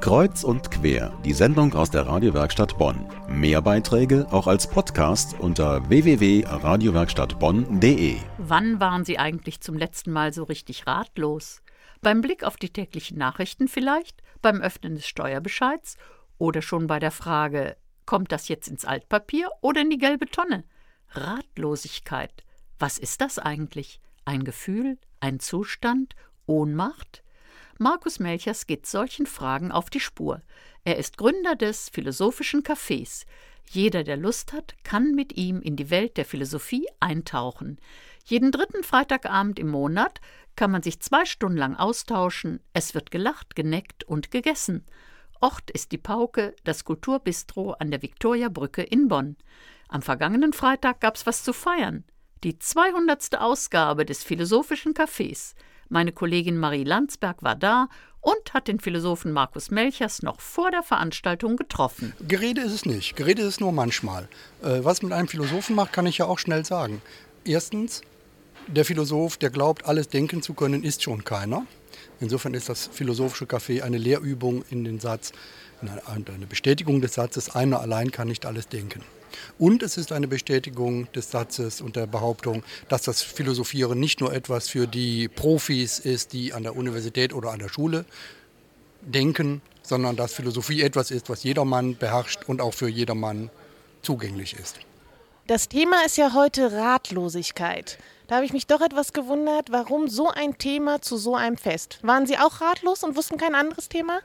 Kreuz und quer, die Sendung aus der Radiowerkstatt Bonn. Mehr Beiträge auch als Podcast unter www.radiowerkstattbonn.de. Wann waren Sie eigentlich zum letzten Mal so richtig ratlos? Beim Blick auf die täglichen Nachrichten vielleicht? Beim Öffnen des Steuerbescheids? Oder schon bei der Frage, kommt das jetzt ins Altpapier oder in die gelbe Tonne? Ratlosigkeit. Was ist das eigentlich? Ein Gefühl? Ein Zustand? Ohnmacht? Markus Melchers geht solchen Fragen auf die Spur. Er ist Gründer des Philosophischen Cafés. Jeder, der Lust hat, kann mit ihm in die Welt der Philosophie eintauchen. Jeden dritten Freitagabend im Monat kann man sich zwei Stunden lang austauschen. Es wird gelacht, geneckt und gegessen. Ort ist die Pauke, das Kulturbistro an der Viktoriabrücke in Bonn. Am vergangenen Freitag gab's was zu feiern. Die 200. Ausgabe des Philosophischen Cafés. Meine Kollegin Marie Landsberg war da und hat den Philosophen Markus Melchers noch vor der Veranstaltung getroffen. Gerede ist es nicht. Gerede ist es nur manchmal. Äh, was mit einem Philosophen macht, kann ich ja auch schnell sagen. Erstens, der Philosoph, der glaubt, alles denken zu können, ist schon keiner. Insofern ist das philosophische Café eine Lehrübung in den Satz, eine Bestätigung des Satzes, einer allein kann nicht alles denken. Und es ist eine Bestätigung des Satzes und der Behauptung, dass das Philosophieren nicht nur etwas für die Profis ist, die an der Universität oder an der Schule denken, sondern dass Philosophie etwas ist, was jedermann beherrscht und auch für jedermann zugänglich ist. Das Thema ist ja heute Ratlosigkeit. Da habe ich mich doch etwas gewundert, warum so ein Thema zu so einem Fest. Waren Sie auch ratlos und wussten kein anderes Thema?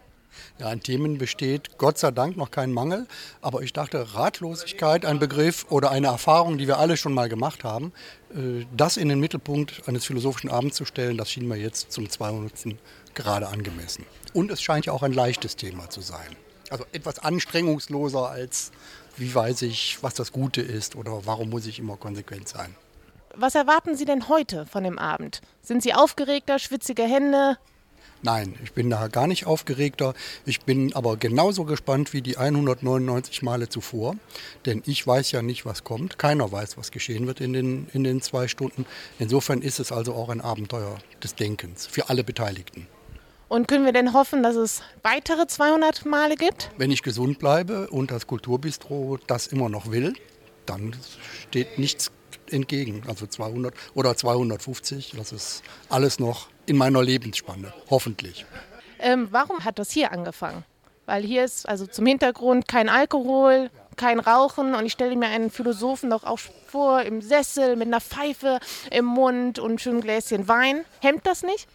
Ja, an Themen besteht Gott sei Dank noch kein Mangel. Aber ich dachte, Ratlosigkeit, ein Begriff oder eine Erfahrung, die wir alle schon mal gemacht haben, äh, das in den Mittelpunkt eines philosophischen Abends zu stellen, das schien mir jetzt zum 200. gerade angemessen. Und es scheint ja auch ein leichtes Thema zu sein. Also etwas anstrengungsloser als, wie weiß ich, was das Gute ist oder warum muss ich immer konsequent sein. Was erwarten Sie denn heute von dem Abend? Sind Sie aufgeregter, schwitzige Hände? Nein, ich bin da gar nicht aufgeregter. Ich bin aber genauso gespannt wie die 199 Male zuvor. Denn ich weiß ja nicht, was kommt. Keiner weiß, was geschehen wird in den, in den zwei Stunden. Insofern ist es also auch ein Abenteuer des Denkens für alle Beteiligten. Und können wir denn hoffen, dass es weitere 200 Male gibt? Wenn ich gesund bleibe und das Kulturbistro das immer noch will, dann steht nichts entgegen. Also 200 oder 250, das ist alles noch in meiner Lebensspanne, hoffentlich. Ähm, warum hat das hier angefangen? Weil hier ist also zum Hintergrund kein Alkohol, kein Rauchen und ich stelle mir einen Philosophen doch auch vor, im Sessel mit einer Pfeife im Mund und schönem Gläschen Wein. Hemmt das nicht?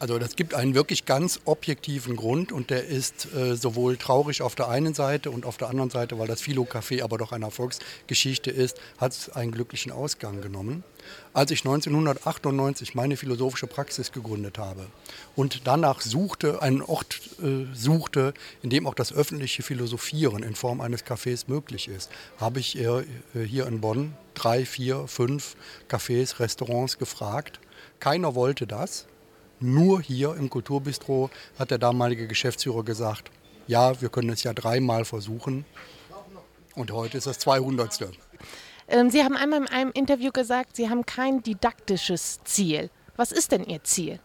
Also das gibt einen wirklich ganz objektiven Grund und der ist äh, sowohl traurig auf der einen Seite und auf der anderen Seite, weil das Philo-Café aber doch eine Erfolgsgeschichte ist, hat es einen glücklichen Ausgang genommen. Als ich 1998 meine philosophische Praxis gegründet habe und danach suchte, einen Ort äh, suchte, in dem auch das öffentliche Philosophieren in Form eines Cafés möglich ist, habe ich äh, hier in Bonn drei, vier, fünf Cafés, Restaurants gefragt. Keiner wollte das nur hier im Kulturbistro hat der damalige Geschäftsführer gesagt, ja, wir können es ja dreimal versuchen. Und heute ist das 200. Ähm, Sie haben einmal in einem Interview gesagt, Sie haben kein didaktisches Ziel. Was ist denn Ihr Ziel?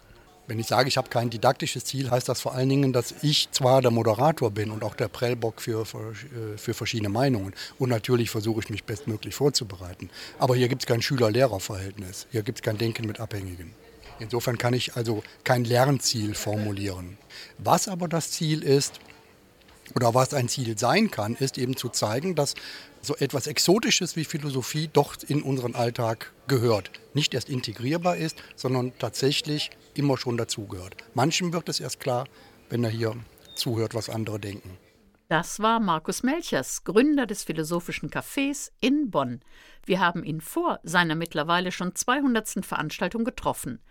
Wenn ich sage, ich habe kein didaktisches Ziel, heißt das vor allen Dingen, dass ich zwar der Moderator bin und auch der Prellbock für, für, äh, für verschiedene Meinungen. Und natürlich versuche ich mich bestmöglich vorzubereiten. Aber hier gibt es kein Schüler-Lehrer-Verhältnis. Hier gibt es kein Denken mit Abhängigen. Insofern kann ich also kein Lernziel formulieren. Was aber das Ziel ist, oder was ein Ziel sein kann, ist eben zu zeigen, dass so etwas Exotisches wie Philosophie doch in unseren Alltag gehört. Nicht erst integrierbar ist, sondern tatsächlich immer schon dazugehört. Manchem wird es erst klar, wenn er hier zuhört, was andere denken. Das war Markus Melchers, Gründer des Philosophischen Cafés in Bonn. Wir haben ihn vor seiner mittlerweile schon 200. Veranstaltung getroffen.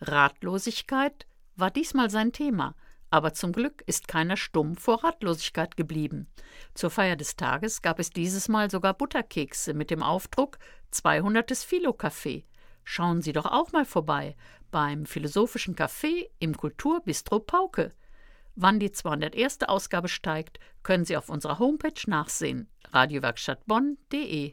Ratlosigkeit war diesmal sein Thema, aber zum Glück ist keiner stumm vor Ratlosigkeit geblieben. Zur Feier des Tages gab es dieses Mal sogar Butterkekse mit dem Aufdruck 200. Philo-Café. Schauen Sie doch auch mal vorbei beim Philosophischen Café im Kulturbistro Pauke. Wann die 201. Ausgabe steigt, können Sie auf unserer Homepage nachsehen: radiowerkstattbonn.de.